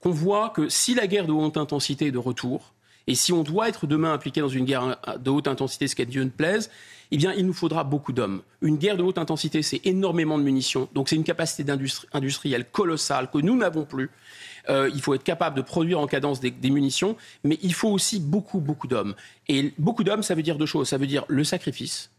Speaker 4: qu'on voit que si la guerre de haute intensité est de retour, et si on doit être demain impliqué dans une guerre de haute intensité, ce qu'à Dieu ne plaise, eh bien, il nous faudra beaucoup d'hommes. Une guerre de haute intensité, c'est énormément de munitions. Donc, c'est une capacité industrielle colossale que nous n'avons plus. Euh, il faut être capable de produire en cadence des, munitions, mais il faut aussi beaucoup, beaucoup d'hommes. Et beaucoup d'hommes, ça veut dire deux choses. Ça veut dire le sacrifice.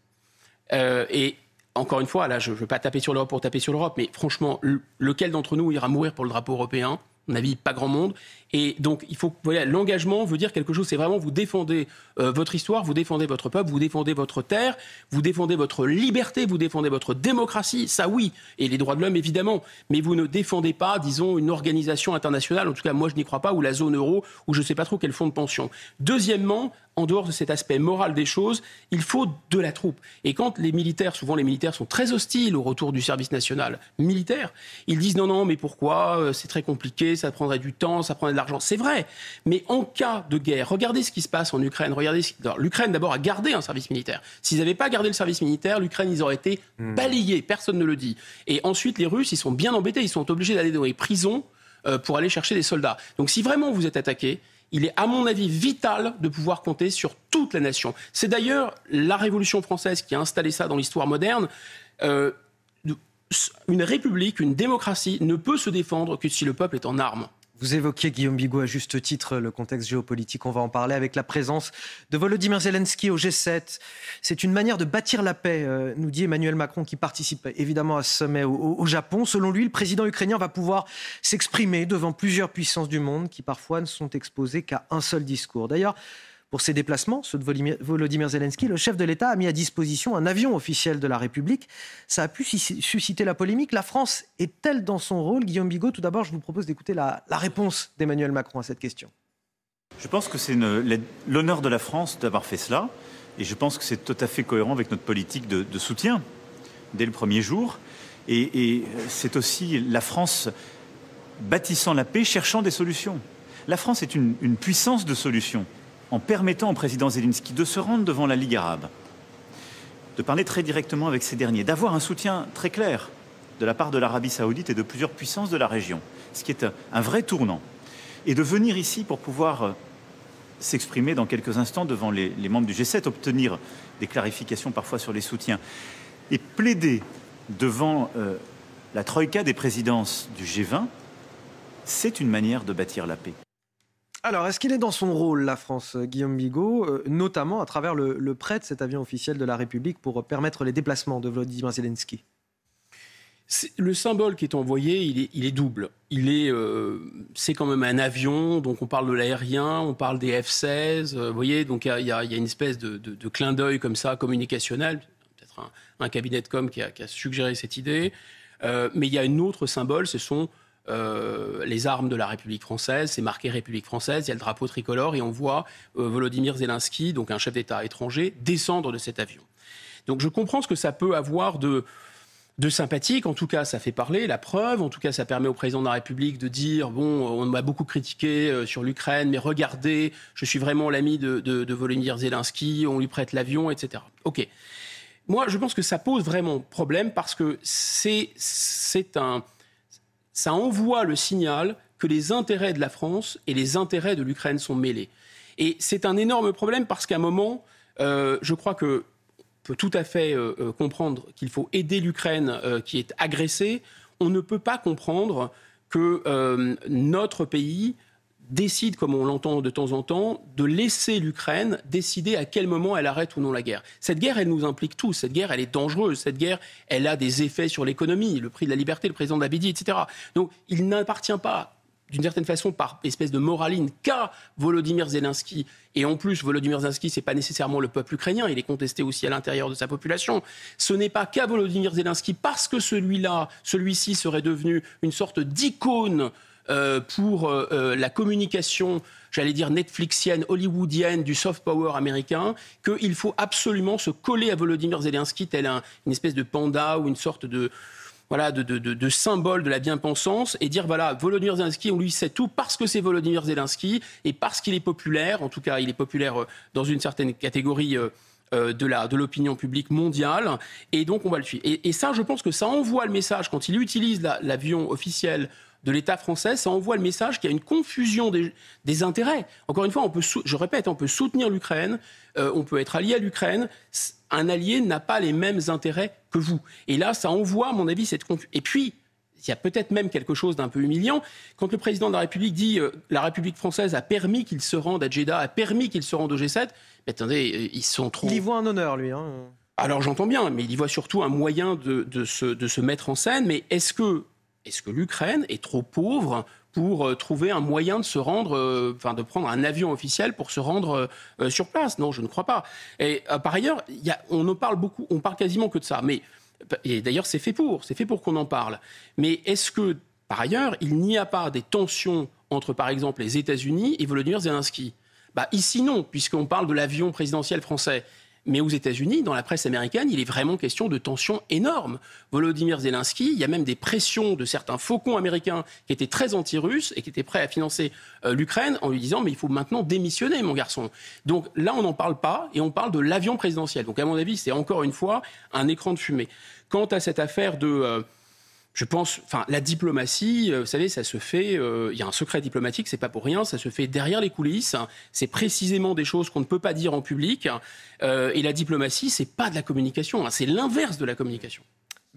Speaker 4: Euh, et encore une fois, là, je ne veux pas taper sur l'Europe pour taper sur l'Europe, mais franchement, lequel d'entre nous ira mourir pour le drapeau européen? Mon avis, pas grand monde. Et donc, il faut, voilà, l'engagement veut dire quelque chose. C'est vraiment vous défendez euh, votre histoire, vous défendez votre peuple, vous défendez votre terre, vous défendez votre liberté, vous défendez votre démocratie. Ça, oui. Et les droits de l'homme, évidemment. Mais vous ne défendez pas, disons, une organisation internationale. En tout cas, moi, je n'y crois pas, ou la zone euro, ou je ne sais pas trop quel fonds de pension. Deuxièmement, en dehors de cet aspect moral des choses, il faut de la troupe. Et quand les militaires, souvent les militaires sont très hostiles au retour du service national militaire, ils disent non, non, mais pourquoi euh, C'est très compliqué, ça prendrait du temps, ça prendrait de l'argent. C'est vrai. Mais en cas de guerre, regardez ce qui se passe en Ukraine. Regardez L'Ukraine d'abord a gardé un service militaire. S'ils n'avaient pas gardé le service militaire, l'Ukraine, ils auraient été hmm. balayés. Personne ne le dit. Et ensuite, les Russes, ils sont bien embêtés. Ils sont obligés d'aller dans les prisons euh, pour aller chercher des soldats. Donc si vraiment vous êtes attaqué, il est, à mon avis, vital de pouvoir compter sur toute la nation. C'est d'ailleurs la Révolution française qui a installé ça dans l'histoire moderne. Euh, une république, une démocratie ne peut se défendre que si le peuple est en armes.
Speaker 3: Vous évoquiez, Guillaume Bigot, à juste titre, le contexte géopolitique. On va en parler avec la présence de Volodymyr Zelensky au G7. C'est une manière de bâtir la paix, euh, nous dit Emmanuel Macron, qui participe évidemment à ce sommet au, Japon. Selon lui, le président ukrainien va pouvoir s'exprimer devant plusieurs puissances du monde qui parfois ne sont exposées qu'à un seul discours. D'ailleurs, pour ses déplacements, ceux de Volodymyr Zelensky, le chef de l'État a mis à disposition un avion officiel de la République. Ça a pu susciter la polémique. La France est-elle dans son rôle? Guillaume Bigot, tout d'abord, je vous propose d'écouter la, réponse d'Emmanuel Macron à cette question.
Speaker 9: Je pense que c'est l'honneur de la France d'avoir fait cela. Et je pense que c'est tout à fait cohérent avec notre politique de, soutien dès le premier jour. Et, c'est aussi la France bâtissant la paix, cherchant des solutions. La France est une, une puissance de solutions en permettant au président Zelensky de se rendre devant la Ligue arabe, de parler très directement avec ces derniers, d'avoir un soutien très clair de la part de l'Arabie saoudite et de plusieurs puissances de la région, ce qui est un vrai tournant, et de venir ici pour pouvoir euh, s'exprimer dans quelques instants devant les, membres du G7, obtenir des clarifications parfois sur les soutiens, et plaider devant euh, la troïka des présidences du G20, c'est une manière de bâtir la paix.
Speaker 3: Alors, est-ce qu'il est dans son rôle, la France, euh, Guillaume Bigot, euh, notamment à travers le, prêt de cet avion officiel de la République pour permettre les déplacements de Vladimir Zelensky?
Speaker 4: Le symbole qui est envoyé, il est, double. Il est, euh, c'est quand même un avion, donc on parle de l'aérien, on parle des F-16. vous voyez, donc il y, a une espèce de, clin d'œil comme ça, communicationnel. Peut-être un, cabinet de com qui a, qui a suggéré cette idée. mais il y a un autre symbole, ce sont euh, les armes de la République française, c'est marqué République française, il y a le drapeau tricolore et on voit euh, Volodymyr Zelensky, donc un chef d'État étranger, descendre de cet avion. Donc je comprends ce que ça peut avoir de, sympathique, en tout cas ça fait parler, la preuve, en tout cas ça permet au président de la République de dire, bon, on m'a beaucoup critiqué euh, sur l'Ukraine, mais regardez, je suis vraiment l'ami de, de Volodymyr Zelensky, on lui prête l'avion, etc. Ok. Moi, je pense que ça pose vraiment problème parce que c'est un ça envoie le signal que les intérêts de la France et les intérêts de l'Ukraine sont mêlés. Et c'est un énorme problème parce qu'à un moment, euh, je crois que peut tout à fait euh, euh, comprendre qu'il faut aider l'Ukraine qui est agressée. On ne peut pas comprendre que notre pays décide, comme on l'entend de temps en temps, de laisser l'Ukraine décider à quel moment elle arrête ou non la guerre. Cette guerre, elle nous implique tous. Cette guerre, elle est dangereuse. Cette guerre, elle a des effets sur l'économie, le prix de la liberté, le président d'Abidi, etc. Donc, il n'appartient pas d'une certaine façon, par espèce de moraline, qu'à Volodymyr Zelensky. Et en plus, Volodymyr Zelensky, ce n'est pas nécessairement le peuple ukrainien, il est contesté aussi à l'intérieur de sa population. Ce n'est pas qu'à Volodymyr Zelensky, parce que celui-là, celui-ci serait devenu une sorte d'icône euh, pour euh, euh, la communication, j'allais dire netflixienne, hollywoodienne du soft power américain, qu'il faut absolument se coller à Volodymyr Zelensky tel une espèce de panda ou une sorte de voilà, de, de, de, symbole de la bien-pensance et dire voilà, Volodymyr Zelensky, on lui sait tout parce que c'est Volodymyr Zelensky et parce qu'il est populaire, en tout cas il est populaire dans une certaine catégorie de l'opinion publique mondiale et donc on va le suivre. Et, ça, je pense que ça envoie le message quand il utilise l'avion officiel de l'État français, ça envoie le message qu'il y a une confusion des, intérêts. Encore une fois, on peut, je répète, on peut soutenir l'Ukraine, euh, on peut être allié à l'Ukraine. Un allié n'a pas les mêmes intérêts que vous. Et là, ça envoie, à mon avis, cette confusion. Et puis, il y a peut-être même quelque chose d'un peu humiliant. Quand le président de la République dit euh, la République française a permis qu'il se rende à Jeddah, a permis qu'il se rende au G7, mais attendez, euh, ils sont trop.
Speaker 3: Il y voit un honneur, lui. Hein.
Speaker 4: Alors j'entends bien, mais il y voit surtout un moyen de, se, de se mettre en scène. Mais est-ce que est-ce que l'Ukraine est trop pauvre pour trouver un moyen de se rendre, enfin de prendre un avion officiel pour se rendre sur place? Non, je ne crois pas. Et par ailleurs, on ne parle beaucoup, on parle quasiment que de ça. Mais et d'ailleurs, c'est fait pour, c'est fait pour qu'on en parle. Mais est-ce que, par ailleurs, il n'y a pas des tensions entre, par exemple, les États-Unis et Volodymyr Zelensky? Bah, Ici, non, puisqu'on parle de l'avion présidentiel français. Mais aux États-Unis, dans la presse américaine, il est vraiment question de tensions énormes. Volodymyr Zelensky, il y a même des pressions de certains faucons américains qui étaient très anti-russes et qui étaient prêts à financer euh, l'Ukraine en lui disant mais il faut maintenant démissionner, mon garçon. Donc là, on n'en parle pas et on parle de l'avion présidentiel. Donc à mon avis, c'est encore une fois un écran de fumée. Quant à cette affaire de euh, je pense, enfin, la diplomatie, euh, vous savez, ça se fait. Euh, il y a un secret diplomatique, c'est pas pour rien. Ça se fait derrière les coulisses. C'est précisément des choses qu'on ne peut pas dire en public. Euh, et la diplomatie, c'est pas de la communication. Hein, c'est l'inverse de la communication.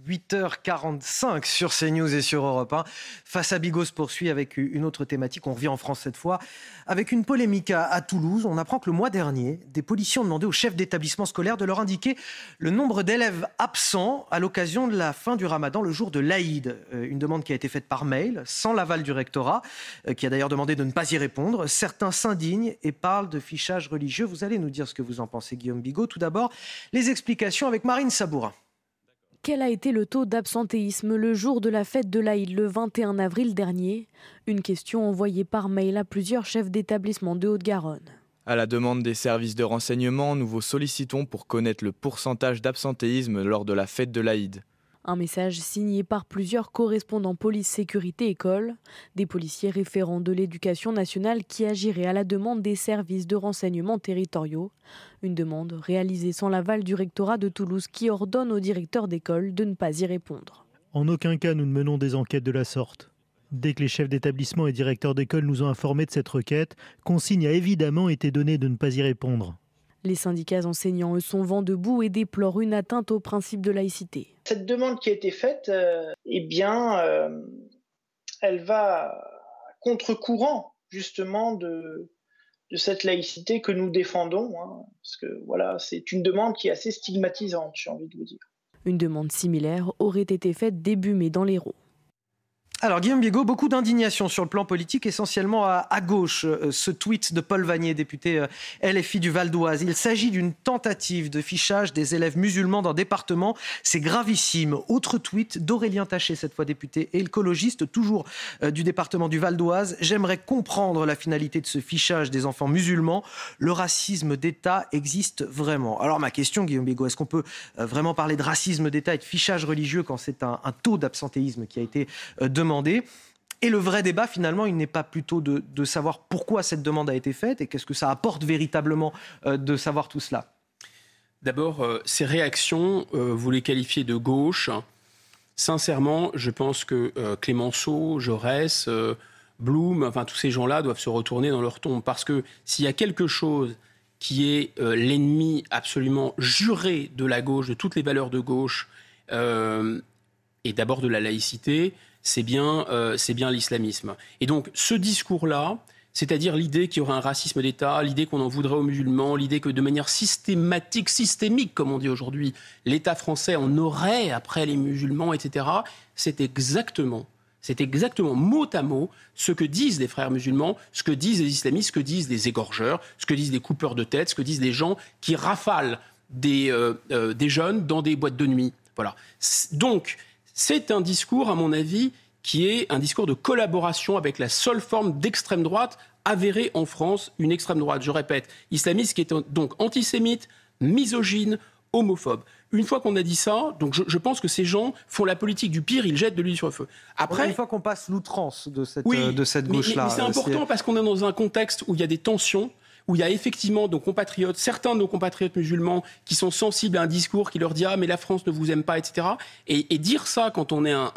Speaker 3: 8h45 sur CNews et sur Europe 1. Face à Bigos poursuit avec une autre thématique. On revient en France cette fois. Avec une polémique à, Toulouse, on apprend que le mois dernier, des policiers ont demandé aux chefs d'établissement scolaire de leur indiquer le nombre d'élèves absents à l'occasion de la fin du ramadan, le jour de l'Aïd. Euh, une demande qui a été faite par mail, sans l'aval du rectorat, euh, qui a d'ailleurs demandé de ne pas y répondre. Certains s'indignent et parlent de fichage religieux. Vous allez nous dire ce que vous en pensez, Guillaume Bigot. Tout d'abord, les explications avec Marine Sabourin.
Speaker 10: Quel a été le taux d'absentéisme le jour de la fête de l'Aïd le 21 avril dernier? Une question envoyée par mail à plusieurs chefs d'établissement de Haute-Garonne.
Speaker 11: À la demande des services de renseignement, nous vous sollicitons pour connaître le pourcentage d'absentéisme lors de la fête de l'Aïd.
Speaker 10: Un message signé par plusieurs correspondants police sécurité école, des policiers référents de l'éducation nationale qui agiraient à la demande des services de renseignement territoriaux. Une demande réalisée sans l'aval du rectorat de Toulouse qui ordonne au directeur d'école de ne pas y répondre.
Speaker 12: En aucun cas nous ne menons des enquêtes de la sorte. Dès que les chefs d'établissement et directeurs d'école nous ont informés de cette requête, consigne a évidemment été donnée de ne pas y répondre.
Speaker 10: Les syndicats enseignants, eux, sont vent debout et déplorent une atteinte au principe de laïcité.
Speaker 13: Cette demande qui a été faite, euh, eh bien, euh, elle va contre-courant justement de, de cette laïcité que nous défendons. Hein, parce que voilà, c'est une demande qui est assez stigmatisante, j'ai envie de vous dire.
Speaker 10: Une demande similaire aurait été faite début mai dans l'Hérault.
Speaker 3: Alors Guillaume Bigot, beaucoup d'indignation sur le plan politique, essentiellement à, gauche. Euh, ce tweet de Paul Vanier, député euh, LFI du Val d'Oise. Il s'agit d'une tentative de fichage des élèves musulmans d'un département. C'est gravissime. Autre tweet d'Aurélien Taché, cette fois député écologiste, toujours euh, du département du Val d'Oise. J'aimerais comprendre la finalité de ce fichage des enfants musulmans. Le racisme d'État existe vraiment? Alors ma question, Guillaume Bigot, est-ce qu'on peut vraiment parler de racisme d'État et de fichage religieux quand c'est un taux d'absentéisme qui a été demandé? Et le vrai débat, finalement, il n'est pas plutôt de, savoir pourquoi cette demande a été faite et qu'est-ce que ça apporte véritablement euh, de savoir tout cela.
Speaker 4: D'abord, euh, ces réactions, euh, vous les qualifiez de gauche. Sincèrement, je pense que Clémenceau, Jaurès, Blum, enfin tous ces gens-là doivent se retourner dans leur tombe. Parce que s'il y a quelque chose qui est l'ennemi absolument juré de la gauche, de toutes les valeurs de gauche, et d'abord de la laïcité, c'est bien, euh, bien l'islamisme. Et donc ce discours-là, c'est-à-dire l'idée qu'il y aurait un racisme d'État, l'idée qu'on en voudrait aux musulmans, l'idée que de manière systématique, systémique, comme on dit aujourd'hui, l'État français en aurait après les musulmans, etc., c'est exactement, c'est exactement mot à mot ce que disent les frères musulmans, ce que disent les islamistes, ce que disent les égorgeurs, ce que disent les coupeurs de tête, ce que disent les gens qui rafalent des, euh, euh, des jeunes dans des boîtes de nuit. Voilà. Donc, c'est un discours, à mon avis, qui est un discours de collaboration avec la seule forme d'extrême droite avérée en France, une extrême droite, je répète, islamiste, qui est donc antisémite, misogyne, homophobe. Une fois qu'on a dit ça, donc je, pense que ces gens font la politique du pire, ils jettent de l'huile sur le feu.
Speaker 3: Après, une fois qu'on passe l'outrance de cette, euh, de cette gauche-là.
Speaker 4: Mais, c'est important parce qu'on est dans un contexte où il y a des tensions, où il y a effectivement nos compatriotes, certains de nos compatriotes musulmans qui sont sensibles à un discours qui leur dit ah mais la France ne vous aime pas, etc. Et, dire ça quand on est un,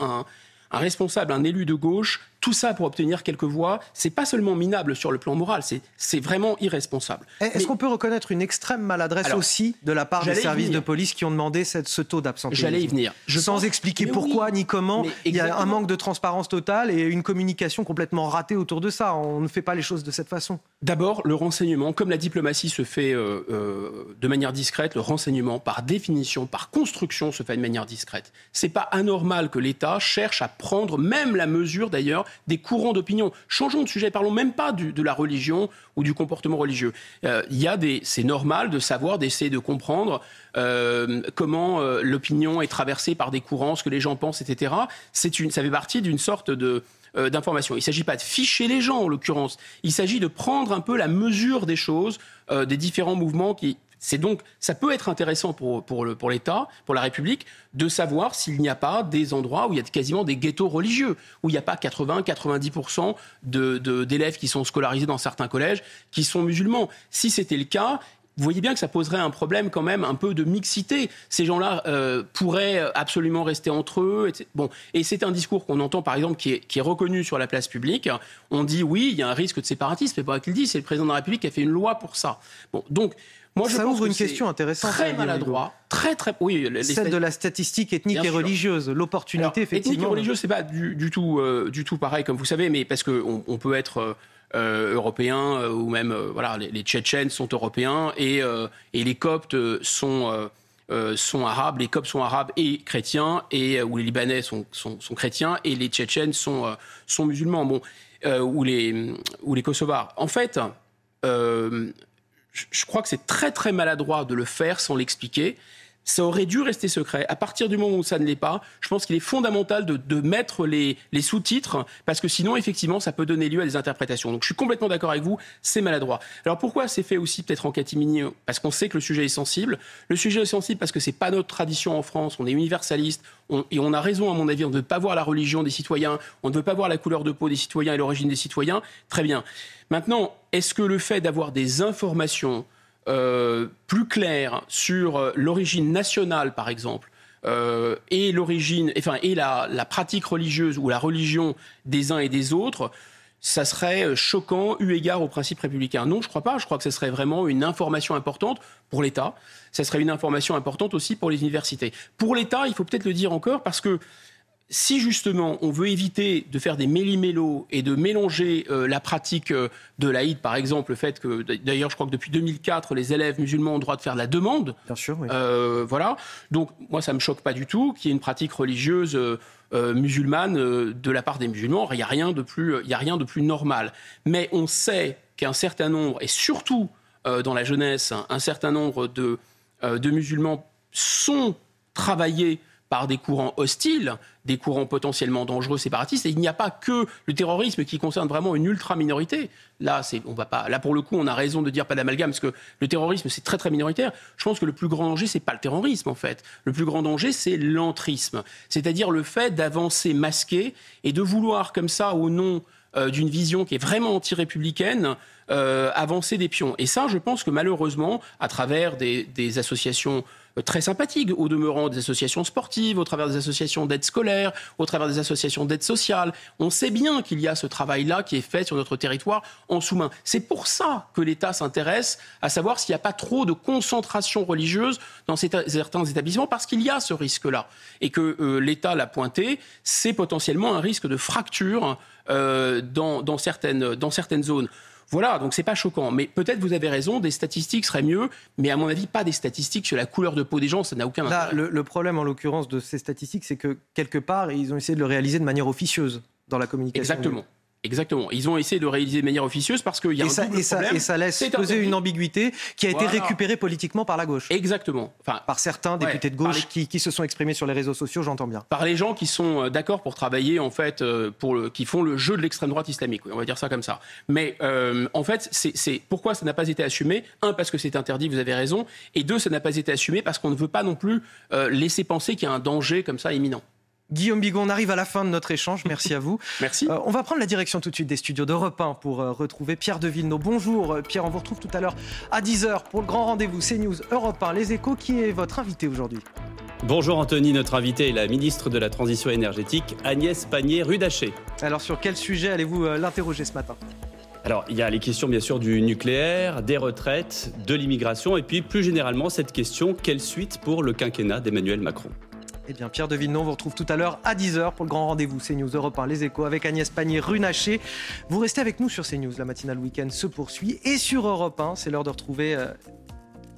Speaker 4: un responsable, un élu de gauche, tout ça pour obtenir quelques voix, c'est pas seulement minable sur le plan moral, c'est vraiment irresponsable.
Speaker 3: Est-ce qu'on peut reconnaître une extrême maladresse aussi de la part des services de police qui ont demandé cette, ce taux d'absentéisme?
Speaker 4: J'allais y venir.
Speaker 3: Sans expliquer pourquoi ni comment, il y a un manque de transparence totale et une communication complètement ratée autour de ça. On ne fait pas les choses de cette façon.
Speaker 4: D'abord, le renseignement, comme la diplomatie se fait euh, euh, de manière discrète, le renseignement, par définition, par construction, se fait de manière discrète. C'est pas anormal que l'État cherche à prendre même la mesure, d'ailleurs, des courants d'opinion. Changeons de sujet, parlons même pas de la religion ou du comportement religieux. Euh, y a des, c'est normal de savoir, d'essayer de comprendre euh, comment euh, l'opinion est traversée par des courants, ce que les gens pensent, etc. C'est une, ça fait partie d'une sorte de d'information. Il ne s'agit pas de ficher les gens, en l'occurrence. Il s'agit de prendre un peu la mesure des choses, des différents mouvements qui, c'est donc, ça peut être intéressant pour, pour, pour l'État, pour la République, de savoir s'il n'y a pas des endroits où il y a quasiment des ghettos religieux, où il n'y a pas 80-90% d'élèves de, d'élèves qui sont scolarisés dans certains collèges qui sont musulmans. Si c'était le cas, vous voyez bien que ça poserait un problème quand même un peu de mixité. Ces gens-là euh, pourraient absolument rester entre eux. Bon, et c'est un discours qu'on entend par exemple qui est, qui est, reconnu sur la place publique. On dit oui, il y a un risque de séparatisme, mais pas qu'il dit, c'est le président de la République qui a fait une loi pour ça. Bon, donc
Speaker 3: moi, je ça ouvre une question intéressante.
Speaker 4: Très maladroit, très très.
Speaker 3: Oui, celle de la statistique ethnique et religieuse, l'opportunité effectivement.
Speaker 4: Ethnique et religieuse, c'est pas du, tout euh, du tout pareil comme vous savez, mais parce qu'on on peut être euh, euh, européen ou même voilà, les, Tchétchènes sont européens et, et les Coptes sont sont arabes, les Coptes sont arabes et chrétiens, et ou les Libanais sont, sont, sont chrétiens et les Tchétchènes sont sont musulmans, bon, ou les ou les Kosovars. En fait je crois que c'est très très maladroit de le faire sans l'expliquer. Ça aurait dû rester secret. À partir du moment où ça ne l'est pas, je pense qu'il est fondamental de, mettre les, sous-titres, parce que sinon, effectivement, ça peut donner lieu à des interprétations. Donc je suis complètement d'accord avec vous, c'est maladroit. Alors pourquoi c'est fait aussi peut-être en catimini? Parce qu'on sait que le sujet est sensible. Le sujet est sensible parce que c'est pas notre tradition en France, on est universaliste, et on a raison, à mon avis, on ne veut pas voir la religion des citoyens, on ne veut pas voir la couleur de peau des citoyens et l'origine des citoyens. Très bien. Maintenant, est-ce que le fait d'avoir des informations euh, plus clair sur euh, l'origine nationale, par exemple, euh, et l'origine, enfin, et la, pratique religieuse ou la religion des uns et des autres, ça serait choquant eu égard au principe républicain? Non, je ne crois pas. Je crois que ce serait vraiment une information importante pour l'État. Ce serait une information importante aussi pour les universités. Pour l'État, il faut peut-être le dire encore parce que si justement on veut éviter de faire des méli-mélos et de mélanger euh, la pratique euh, de l'Aïd, par exemple, le fait que, d'ailleurs, je crois que depuis 2004, les élèves musulmans ont le droit de faire la demande.
Speaker 3: Bien sûr, oui.
Speaker 4: Euh, voilà. Donc, moi, ça ne me choque pas du tout qu'il y ait une pratique religieuse musulmane de la part des musulmans. Il n'y a, rien de plus, il a rien de plus normal. Mais on sait qu'un certain nombre, et surtout dans la jeunesse, un certain nombre de, de musulmans sont travaillés par des courants hostiles, des courants potentiellement dangereux séparatistes. Et il n'y a pas que le terrorisme qui concerne vraiment une ultra minorité. Là, on va pas, là pour le coup, on a raison de dire pas d'amalgame parce que le terrorisme c'est très très minoritaire. Je pense que le plus grand danger c'est pas le terrorisme en fait. Le plus grand danger c'est l'entrisme, c'est-à-dire le fait d'avancer masqué et de vouloir comme ça au nom euh, d'une vision qui est vraiment anti-républicaine, euh, avancer des pions. Et ça, je pense que malheureusement, à travers des, associations très sympathiques, au demeurant des associations sportives, au travers des associations d'aide scolaire, au travers des associations d'aide sociale. On sait bien qu'il y a ce travail-là qui est fait sur notre territoire en sous-main. C'est pour ça que l'État s'intéresse à savoir s'il n'y a pas trop de concentration religieuse dans certains établissements, parce qu'il y a ce risque-là. Et que euh, l'État l'a pointé, c'est potentiellement un risque de fracture euh, dans certaines zones. Voilà, donc c'est pas choquant. Mais peut-être vous avez raison, des statistiques seraient mieux, mais à mon avis, pas des statistiques sur la couleur de peau des gens, ça n'a aucun
Speaker 3: Là,
Speaker 4: intérêt.
Speaker 3: Le, le problème, en l'occurrence, de ces statistiques, c'est que quelque part, ils ont essayé de le réaliser de manière officieuse dans la communication.
Speaker 4: Exactement. Exactement. Ils ont essayé de réaliser de manière officieuse parce qu'il y a
Speaker 3: et
Speaker 4: un
Speaker 3: ça,
Speaker 4: double
Speaker 3: et ça,
Speaker 4: problème.
Speaker 3: Et ça laisse poser une ambiguïté qui a été récupérée politiquement par la gauche.
Speaker 4: Exactement. Enfin,
Speaker 3: par certains
Speaker 4: ouais,
Speaker 3: députés de gauche
Speaker 4: les-
Speaker 3: qui, qui se sont exprimés sur les réseaux sociaux, j'entends bien.
Speaker 4: par les gens qui sont euh, d'accord pour travailler en fait euh, pour le, qui font le jeu de l'extrême droite islamique oui, on va dire ça comme ça mais euh, en fait c'est c'est- pourquoi ça n'a pas été assumé? Un parce que c'est interdit vous avez raison et deux ça n'a pas été assumé parce qu'on ne veut pas non plus euh, laisser penser qu'il y a un danger comme ça imminent
Speaker 3: Guillaume Bigon, on arrive à la fin de notre échange. Merci à vous.
Speaker 4: Merci.
Speaker 3: Euh, on va prendre la direction tout de suite des studios d'Europe 1 pour euh, retrouver Pierre de Villeneuve. Bonjour euh, Pierre, on vous retrouve tout à l'heure à 10h pour le grand rendez-vous CNews Europe 1, Les Échos. Qui est votre invité aujourd'hui?
Speaker 14: Bonjour Anthony, notre invité est la ministre de la Transition énergétique Agnès Pannier-Rudaché.
Speaker 3: Alors sur quel sujet allez-vous euh, l'interroger ce matin?
Speaker 14: Alors, il y a les questions bien sûr du nucléaire, des retraites, de l'immigration et puis plus généralement cette question quelle suite pour le quinquennat d'Emmanuel Macron?
Speaker 3: Eh bien, Pierre de on vous retrouve tout à l'heure à 10h pour le grand rendez-vous CNews Europe 1, Les Échos avec Agnès Pannier-Runacher. Vous restez avec nous sur CNews, la matinale week-end se poursuit. Et sur Europe 1, c'est l'heure de retrouver euh,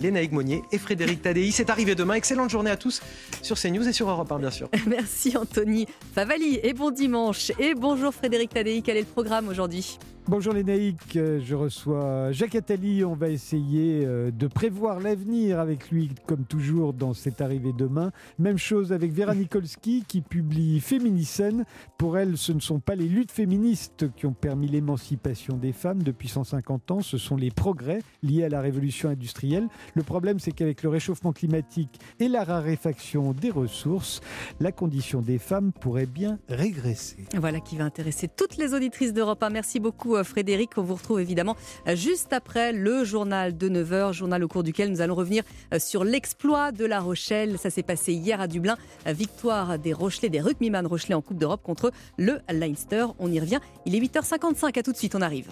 Speaker 3: Léna Monnier et Frédéric Tadei. C'est arrivé demain. Excellente journée à tous sur CNews et sur Europe 1, bien sûr.
Speaker 2: Merci Anthony Favali et bon dimanche. Et bonjour Frédéric Tadei. Quel est le programme aujourd'hui?
Speaker 15: Bonjour les naïcs, je reçois Jacques Attali. On va essayer euh, de prévoir l'avenir avec lui, comme toujours, dans cette arrivée demain. Même chose avec Vera Nikolski qui publie Féminicène. Pour elle, ce ne sont pas les luttes féministes qui ont permis l'émancipation des femmes depuis 150 ans, ce sont les progrès liés à la révolution industrielle. Le problème, c'est qu'avec le réchauffement climatique et la raréfaction des ressources, la condition des femmes pourrait bien régresser.
Speaker 2: Voilà qui va intéresser toutes les auditrices d'Europe 1. Merci beaucoup euh, Frédéric. On vous retrouve évidemment euh, juste après le journal de 9h, journal au cours duquel nous allons revenir euh, sur l'exploit de La Rochelle. Ça s'est passé hier à Dublin. Victoire des Rochelais, des rugbyman Rochelais en Coupe d'Europe contre le Leinster. On y revient. Il est 8h55. À tout de suite, on arrive.